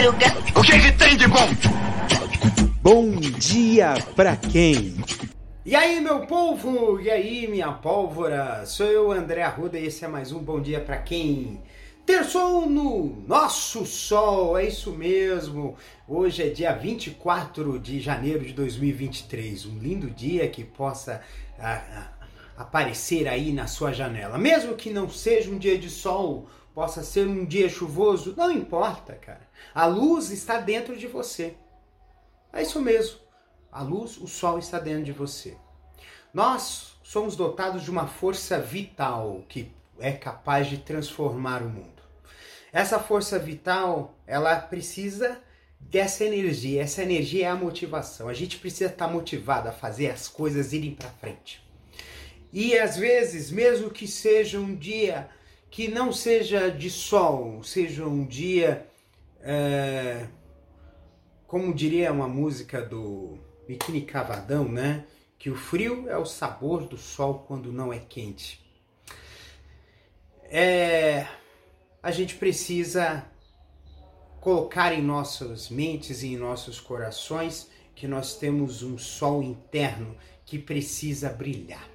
madruga. O que, que tem de bom? Bom dia pra quem? E aí, meu povo? E aí, minha pólvora? Sou eu, André Arruda, e esse é mais um Bom Dia Pra Quem? Terçou no nosso sol, é isso mesmo. Hoje é dia 24 de janeiro de 2023. Um lindo dia que possa ah, ah, aparecer aí na sua janela. Mesmo que não seja um dia de sol, possa ser um dia chuvoso, não importa, cara. A luz está dentro de você. É isso mesmo. A luz, o sol está dentro de você. Nós somos dotados de uma força vital que é capaz de transformar o mundo. Essa força vital, ela precisa dessa energia. Essa energia é a motivação. A gente precisa estar motivado a fazer as coisas irem para frente. E às vezes, mesmo que seja um dia que não seja de sol, seja um dia, é, como diria uma música do Biquíni Cavadão, né? Que o frio é o sabor do sol quando não é quente. É, a gente precisa colocar em nossas mentes e em nossos corações que nós temos um sol interno que precisa brilhar.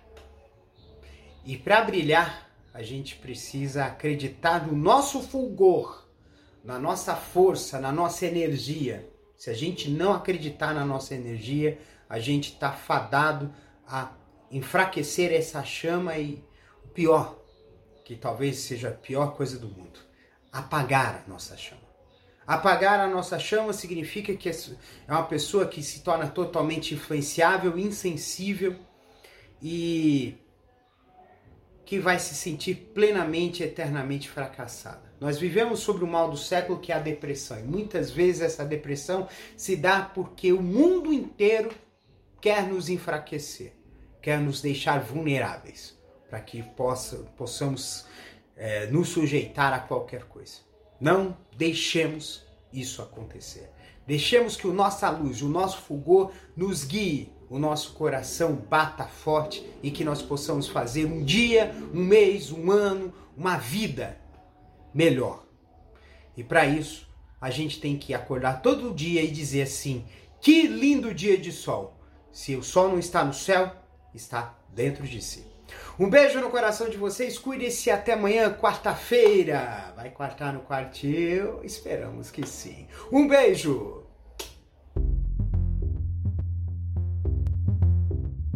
E para brilhar, a gente precisa acreditar no nosso fulgor, na nossa força, na nossa energia. Se a gente não acreditar na nossa energia, a gente está fadado a enfraquecer essa chama e o pior, que talvez seja a pior coisa do mundo, apagar a nossa chama. Apagar a nossa chama significa que é uma pessoa que se torna totalmente influenciável, insensível e que vai se sentir plenamente, eternamente fracassada. Nós vivemos sobre o mal do século que é a depressão. E muitas vezes essa depressão se dá porque o mundo inteiro quer nos enfraquecer, quer nos deixar vulneráveis, para que possa, possamos é, nos sujeitar a qualquer coisa. Não deixemos isso acontecer. Deixemos que a nossa luz, o nosso fulgor nos guie, o nosso coração bata forte e que nós possamos fazer um dia, um mês, um ano, uma vida melhor. E para isso, a gente tem que acordar todo dia e dizer assim: que lindo dia de sol! Se o sol não está no céu, está dentro de si. Um beijo no coração de vocês, cuide-se até amanhã, quarta-feira. Vai quartar no quartil? Esperamos que sim. Um beijo!